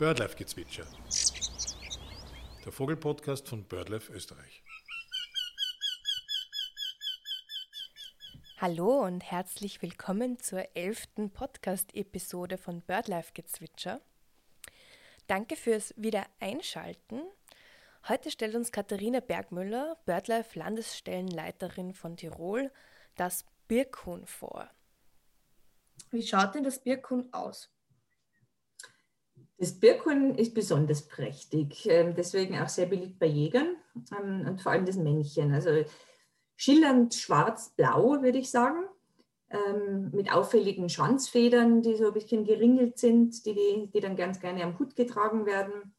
Birdlife-Gezwitscher. Der Vogelpodcast von BirdLife Österreich. Hallo und herzlich willkommen zur elften Podcast-Episode von BirdLife-Gezwitscher. Danke fürs Wiedereinschalten. Heute stellt uns Katharina Bergmüller, BirdLife Landesstellenleiterin von Tirol, das Birkhuhn vor. Wie schaut denn das Birkhuhn aus? Das Birkhuhn ist besonders prächtig, ähm, deswegen auch sehr beliebt bei Jägern ähm, und vor allem das Männchen. Also schillernd schwarz-blau, würde ich sagen, ähm, mit auffälligen Schwanzfedern, die so ein bisschen geringelt sind, die, die dann ganz gerne am Hut getragen werden.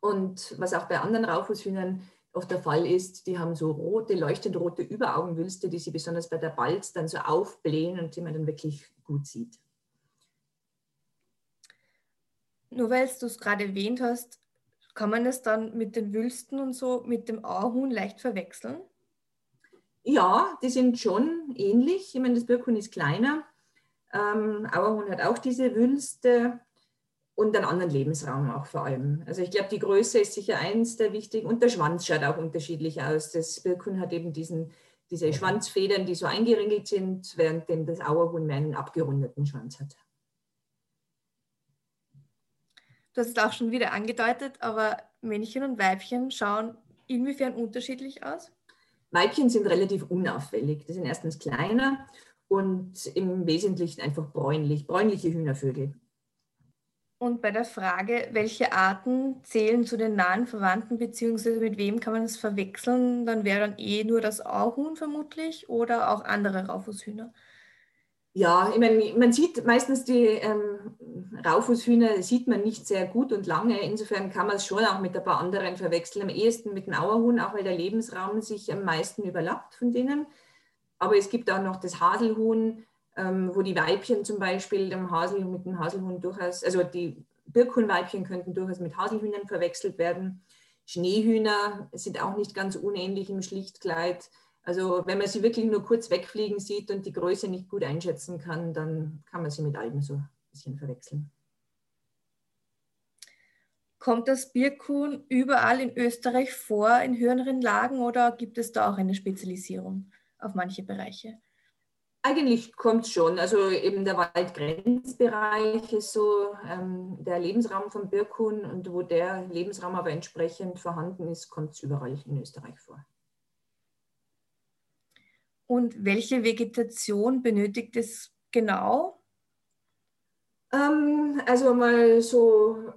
Und was auch bei anderen Raufußhühnern oft der Fall ist, die haben so rote, leuchtend rote Überaugenwülste, die sie besonders bei der Balz dann so aufblähen und die man dann wirklich gut sieht. Nur weil du es gerade erwähnt hast, kann man es dann mit den Wülsten und so mit dem Auerhuhn leicht verwechseln? Ja, die sind schon ähnlich. Ich meine, das Birkhuhn ist kleiner. Ähm, Auerhuhn hat auch diese Wülste und einen anderen Lebensraum auch vor allem. Also ich glaube, die Größe ist sicher eins der wichtigen und der Schwanz schaut auch unterschiedlich aus. Das Birkhuhn hat eben diesen, diese Schwanzfedern, die so eingeringelt sind, während das Auerhuhn mehr einen abgerundeten Schwanz hat. Du hast es auch schon wieder angedeutet, aber Männchen und Weibchen schauen inwiefern unterschiedlich aus? Weibchen sind relativ unauffällig. Die sind erstens kleiner und im Wesentlichen einfach bräunlich, bräunliche Hühnervögel. Und bei der Frage, welche Arten zählen zu den nahen Verwandten, beziehungsweise mit wem kann man es verwechseln, dann wäre dann eh nur das Auhuhn vermutlich oder auch andere Raufußhühner. Ja, ich meine, man sieht meistens die ähm, Raufußhühner, sieht man nicht sehr gut und lange. Insofern kann man es schon auch mit ein paar anderen verwechseln. Am ehesten mit dem Auerhuhn, auch weil der Lebensraum sich am meisten überlappt von denen. Aber es gibt auch noch das Haselhuhn, ähm, wo die Weibchen zum Beispiel dem Hasel, mit dem Haselhuhn durchaus, also die Birkhuhnweibchen könnten durchaus mit Haselhühnern verwechselt werden. Schneehühner sind auch nicht ganz unähnlich im Schlichtkleid. Also wenn man sie wirklich nur kurz wegfliegen sieht und die Größe nicht gut einschätzen kann, dann kann man sie mit Algen so ein bisschen verwechseln. Kommt das Birkhuhn überall in Österreich vor, in höheren Lagen, oder gibt es da auch eine Spezialisierung auf manche Bereiche? Eigentlich kommt es schon. Also eben der Waldgrenzbereich ist so ähm, der Lebensraum von Birkhuhn und wo der Lebensraum aber entsprechend vorhanden ist, kommt es überall in Österreich vor. Und welche Vegetation benötigt es genau? Ähm, also mal so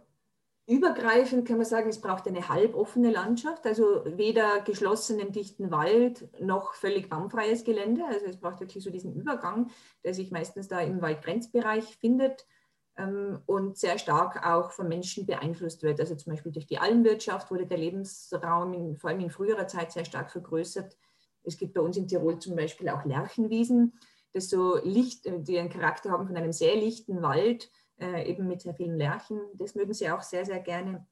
Übergreifend kann man sagen, es braucht eine halboffene Landschaft, also weder geschlossenen dichten Wald noch völlig baumfreies Gelände. Also es braucht wirklich so diesen Übergang, der sich meistens da im Waldgrenzbereich findet ähm, und sehr stark auch von Menschen beeinflusst wird. Also zum Beispiel durch die Almwirtschaft wurde der Lebensraum in, vor allem in früherer Zeit sehr stark vergrößert. Es gibt bei uns in Tirol zum Beispiel auch Lärchenwiesen, das so Licht, die einen Charakter haben von einem sehr lichten Wald äh, eben mit sehr vielen Lärchen. Das mögen sie auch sehr, sehr gerne.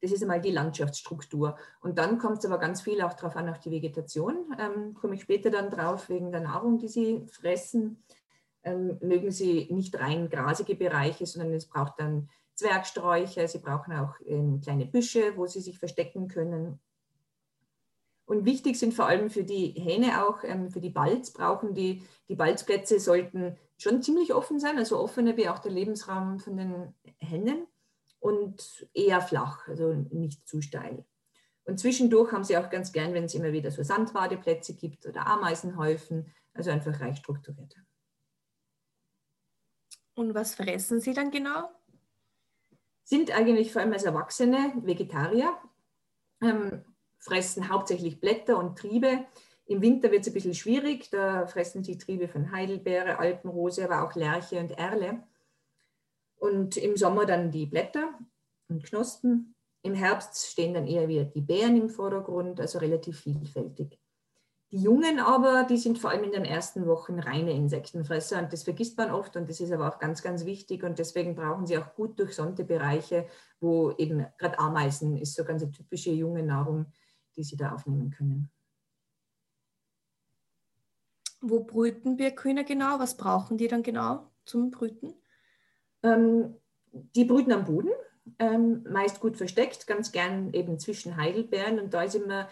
Das ist einmal die Landschaftsstruktur. Und dann kommt es aber ganz viel auch darauf an, auf die Vegetation. Ähm, komme ich später dann drauf, wegen der Nahrung, die sie fressen. Ähm, mögen sie nicht rein grasige Bereiche, sondern es braucht dann Zwergsträucher, sie brauchen auch ähm, kleine Büsche, wo sie sich verstecken können. Und wichtig sind vor allem für die Hähne auch, ähm, für die Balz brauchen die, die Balzplätze sollten schon ziemlich offen sein, also offener wie auch der Lebensraum von den Hennen und eher flach, also nicht zu steil. Und zwischendurch haben sie auch ganz gern, wenn es immer wieder so Sandbadeplätze gibt oder Ameisenhäufen, also einfach reich strukturiert. Und was fressen sie dann genau? Sind eigentlich vor allem als Erwachsene Vegetarier. Ähm, fressen hauptsächlich Blätter und Triebe. Im Winter wird es ein bisschen schwierig, da fressen die Triebe von Heidelbeere, Alpenrose, aber auch Lerche und Erle. Und im Sommer dann die Blätter und Knospen. Im Herbst stehen dann eher wieder die Beeren im Vordergrund, also relativ vielfältig. Die Jungen aber, die sind vor allem in den ersten Wochen reine Insektenfresser und das vergisst man oft und das ist aber auch ganz, ganz wichtig und deswegen brauchen sie auch gut durchsonnte Bereiche, wo eben gerade Ameisen ist so ganz typische junge Nahrung, die Sie da aufnehmen können. Wo brüten Birkhühner genau? Was brauchen die dann genau zum Brüten? Ähm, die brüten am Boden, ähm, meist gut versteckt, ganz gern eben zwischen Heidelbeeren. Und da ist immer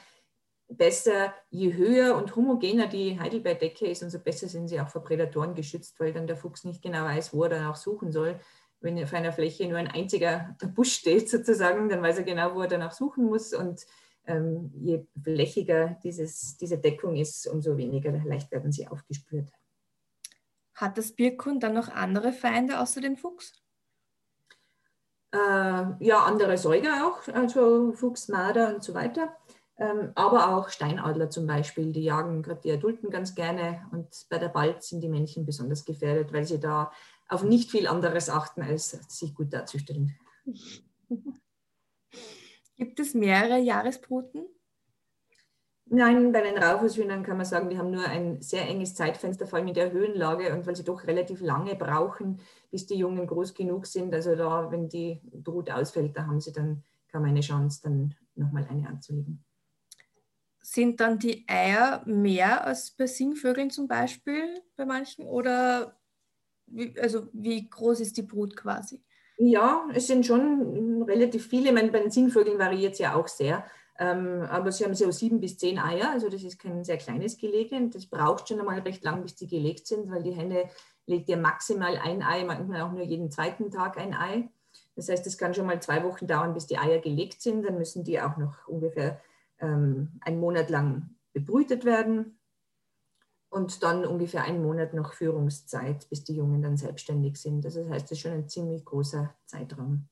besser, je höher und homogener die Heidelbeerdecke ist, umso besser sind sie auch vor Prädatoren geschützt, weil dann der Fuchs nicht genau weiß, wo er dann auch suchen soll. Wenn auf einer Fläche nur ein einziger Busch steht, sozusagen, dann weiß er genau, wo er danach suchen muss. Und ähm, je flächiger dieses, diese Deckung ist, umso weniger leicht werden sie aufgespürt. Hat das Birkhuhn dann noch andere Feinde außer den Fuchs? Äh, ja, andere Säuger auch, also Fuchs, Marder und so weiter. Ähm, aber auch Steinadler zum Beispiel, die jagen gerade die Adulten ganz gerne und bei der Balz sind die Männchen besonders gefährdet, weil sie da auf nicht viel anderes achten, als sich gut darzustellen. Gibt es mehrere Jahresbruten? Nein, bei den Raufußhühnern kann man sagen, die haben nur ein sehr enges Zeitfenster, vor allem in der Höhenlage und weil sie doch relativ lange brauchen, bis die Jungen groß genug sind. Also da, wenn die Brut ausfällt, da haben sie dann kaum eine Chance, dann nochmal eine anzulegen. Sind dann die Eier mehr als bei Singvögeln zum Beispiel bei manchen oder wie, also wie groß ist die Brut quasi? Ja, es sind schon relativ viele. Ich meine, bei den Singvögeln variiert es ja auch sehr. Ähm, aber sie haben so sieben bis zehn Eier, also das ist kein sehr kleines Gelege. Das braucht schon einmal recht lang, bis die gelegt sind, weil die Henne legt ja maximal ein Ei, manchmal auch nur jeden zweiten Tag ein Ei. Das heißt, es kann schon mal zwei Wochen dauern, bis die Eier gelegt sind. Dann müssen die auch noch ungefähr ähm, einen Monat lang bebrütet werden und dann ungefähr einen Monat noch Führungszeit, bis die Jungen dann selbstständig sind. Also das heißt, das ist schon ein ziemlich großer Zeitraum.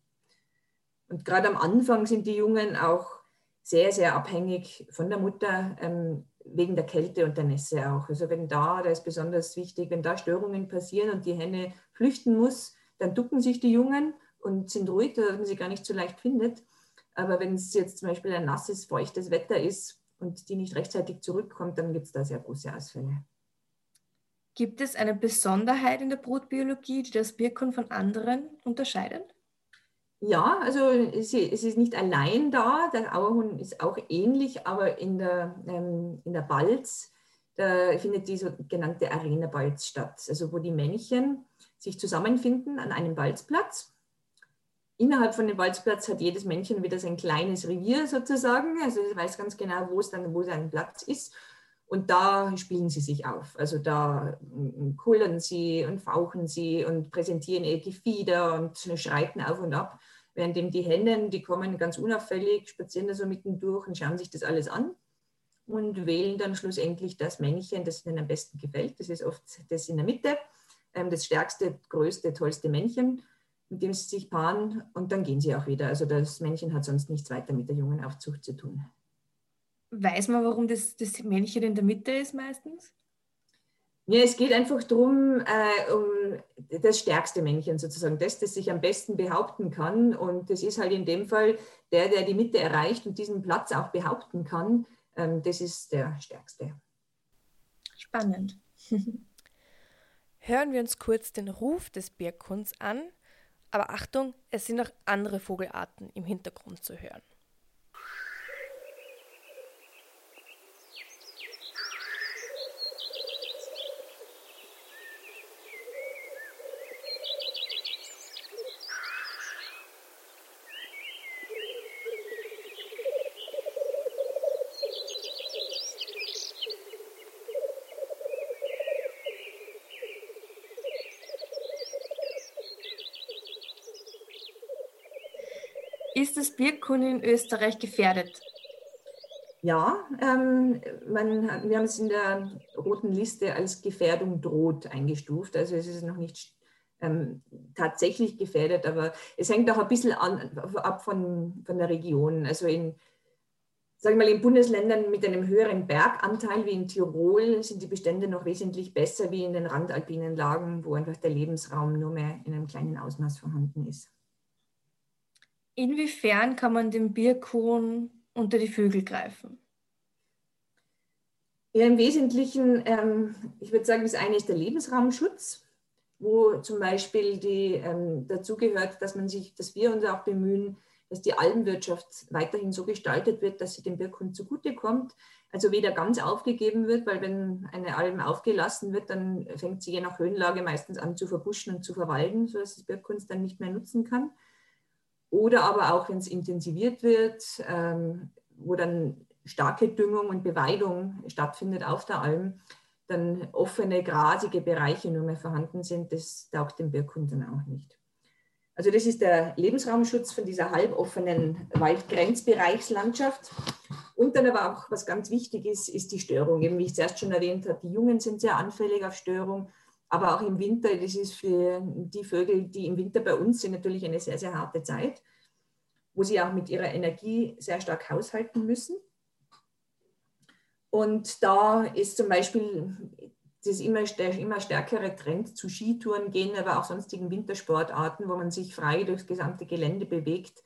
Und gerade am Anfang sind die Jungen auch sehr, sehr abhängig von der Mutter ähm, wegen der Kälte und der Nässe auch. Also wenn da, da ist besonders wichtig, wenn da Störungen passieren und die Henne flüchten muss, dann ducken sich die Jungen und sind ruhig, dass man sie gar nicht so leicht findet. Aber wenn es jetzt zum Beispiel ein nasses, feuchtes Wetter ist und die nicht rechtzeitig zurückkommt, dann gibt es da sehr große Ausfälle. Gibt es eine Besonderheit in der Brutbiologie, die das Birkhuhn von anderen unterscheidet? Ja, also es ist nicht allein da, der Auerhuhn ist auch ähnlich, aber in der, ähm, in der Balz, da findet die sogenannte Arena-Balz statt, also wo die Männchen sich zusammenfinden an einem Balzplatz. Innerhalb von dem Balzplatz hat jedes Männchen wieder sein kleines Revier sozusagen, also es weiß ganz genau, wo es dann, wo sein Platz ist. Und da spielen sie sich auf. Also da mm, kullern sie und fauchen sie und präsentieren ihr Gefieder und schreiten auf und ab. Währenddem die Hennen, die kommen ganz unauffällig, spazieren da so mitten durch und schauen sich das alles an und wählen dann schlussendlich das Männchen, das ihnen am besten gefällt. Das ist oft das in der Mitte, ähm, das stärkste, größte, tollste Männchen, mit dem sie sich paaren und dann gehen sie auch wieder. Also das Männchen hat sonst nichts weiter mit der jungen Aufzucht zu tun. Weiß man, warum das, das Männchen in der Mitte ist meistens? Ja, es geht einfach darum, äh, um das stärkste Männchen sozusagen, das, das sich am besten behaupten kann. Und das ist halt in dem Fall der, der die Mitte erreicht und diesen Platz auch behaupten kann. Ähm, das ist der stärkste. Spannend. Hören wir uns kurz den Ruf des Birkhuhns an. Aber Achtung, es sind auch andere Vogelarten im Hintergrund zu hören. Ist das Birkhuhn in Österreich gefährdet? Ja, ähm, man, wir haben es in der roten Liste als Gefährdung droht eingestuft. Also es ist noch nicht ähm, tatsächlich gefährdet, aber es hängt auch ein bisschen an, ab von, von der Region. Also in, sagen wir mal, in Bundesländern mit einem höheren Berganteil wie in Tirol sind die Bestände noch wesentlich besser wie in den randalpinen Lagen, wo einfach der Lebensraum nur mehr in einem kleinen Ausmaß vorhanden ist. Inwiefern kann man dem Birkhuhn unter die Vögel greifen? Ja, im Wesentlichen, ähm, ich würde sagen, das eine ist der Lebensraumschutz, wo zum Beispiel die, ähm, dazu gehört, dass man sich, dass wir uns auch bemühen, dass die Albenwirtschaft weiterhin so gestaltet wird, dass sie dem Birkhund zugutekommt. Also weder ganz aufgegeben wird, weil wenn eine Alm aufgelassen wird, dann fängt sie je nach Höhenlage meistens an zu verbuschen und zu verwalden, sodass das Birkhund dann nicht mehr nutzen kann. Oder aber auch, wenn es intensiviert wird, ähm, wo dann starke Düngung und Beweidung stattfindet auf der Alm, dann offene, grasige Bereiche nur mehr vorhanden sind, das taugt dem Birkhund dann auch nicht. Also das ist der Lebensraumschutz von dieser halboffenen Waldgrenzbereichslandschaft. Und dann aber auch, was ganz wichtig ist, ist die Störung. Eben wie ich zuerst schon erwähnt habe, die Jungen sind sehr anfällig auf Störung, aber auch im Winter, das ist für die Vögel, die im Winter bei uns sind, natürlich eine sehr, sehr harte Zeit, wo sie auch mit ihrer Energie sehr stark haushalten müssen. Und da ist zum Beispiel das immer, immer stärkere Trend zu Skitouren gehen, aber auch sonstigen Wintersportarten, wo man sich frei durchs gesamte Gelände bewegt,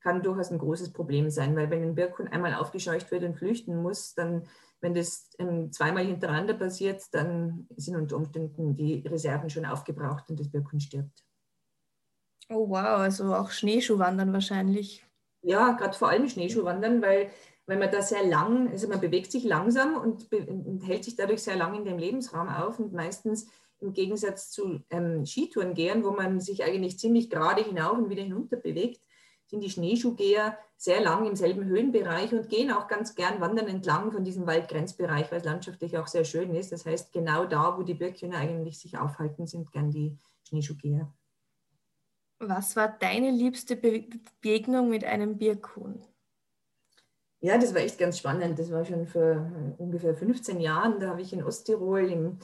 kann durchaus ein großes Problem sein, weil wenn ein Birkhund einmal aufgescheucht wird und flüchten muss, dann, wenn das ähm, zweimal hintereinander passiert, dann sind unter Umständen die Reserven schon aufgebraucht und das Birkhund stirbt. Oh wow, also auch Schneeschuhwandern wahrscheinlich. Ja, gerade vor allem Schneeschuhwandern, weil weil man da sehr lang, also man bewegt sich langsam und, und, hält sich dadurch sehr lang in dem Lebensraum auf und meistens im Gegensatz zu ähm, Skitourengehern, wo man sich eigentlich ziemlich gerade hinauf und wieder hinunter bewegt, sind die Schneeschuhgeher sehr lang im selben Höhenbereich und gehen auch ganz gern wandern entlang von diesem Waldgrenzbereich, weil es landschaftlich auch sehr schön ist. Das heißt, genau da, wo die Birkhühner eigentlich sich aufhalten, sind gern die Schneeschuhgeher. Was war deine liebste Begegnung mit einem Birkhuhn? Ja, das war echt ganz spannend. Das war schon vor äh, ungefähr 15 Jahren. Da habe ich in Osttirol im,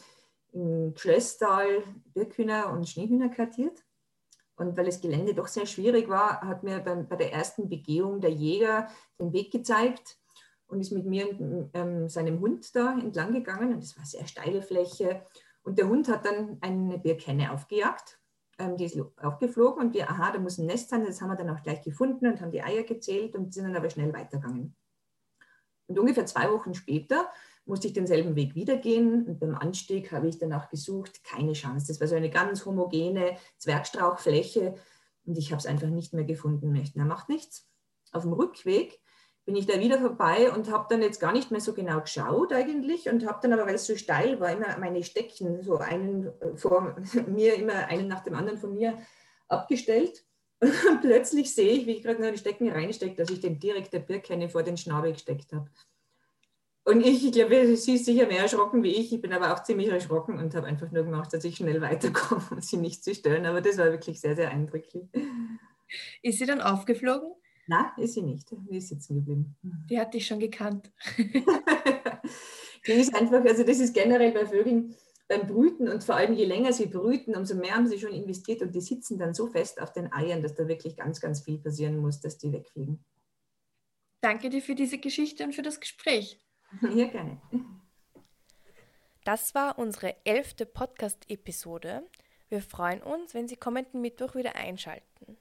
im Schlösstal Birkhühner und Schneehühner kartiert. Und weil das Gelände doch sehr schwierig war, hat mir beim, bei der ersten Begehung der Jäger den Weg gezeigt und ist mit mir und ähm, seinem Hund da entlang gegangen. Und das war sehr steile Fläche. Und der Hund hat dann eine Birkhenne aufgejagt. Ähm, die ist aufgeflogen und wir, aha, da muss ein Nest sein. Das haben wir dann auch gleich gefunden und haben die Eier gezählt und sind dann aber schnell weitergegangen. Und ungefähr zwei Wochen später musste ich denselben Weg wieder gehen. Und beim Anstieg habe ich danach gesucht, keine Chance. Das war so eine ganz homogene Zwergstrauchfläche und ich habe es einfach nicht mehr gefunden. Er macht nichts. Auf dem Rückweg bin ich da wieder vorbei und habe dann jetzt gar nicht mehr so genau geschaut eigentlich und habe dann aber, weil es so steil war, immer meine Stecken, so einen vor mir, immer einen nach dem anderen von mir abgestellt und plötzlich sehe ich, wie ich gerade nur die Stecken reinstecke, dass ich den direkt der Birkenne vor den Schnabel gesteckt habe. Und ich, ich glaube, sie ist sicher mehr erschrocken wie ich. Ich bin aber auch ziemlich erschrocken und habe einfach nur gemacht, dass ich schnell weiterkomme, um sie nicht zu stören. Aber das war wirklich sehr, sehr eindrücklich. Ist sie dann aufgeflogen? Nein, ist sie nicht. Die ist sitzen geblieben. Die hat dich schon gekannt. die ist einfach, also das ist generell bei Vögeln, beim Brüten und vor allem je länger sie brüten, umso mehr haben sie schon investiert und die sitzen dann so fest auf den Eiern, dass da wirklich ganz, ganz viel passieren muss, dass die wegfliegen. Danke dir für diese Geschichte und für das Gespräch. Ja, gerne. Das war unsere elfte Podcast-Episode. Wir freuen uns, wenn Sie kommenden Mittwoch wieder einschalten.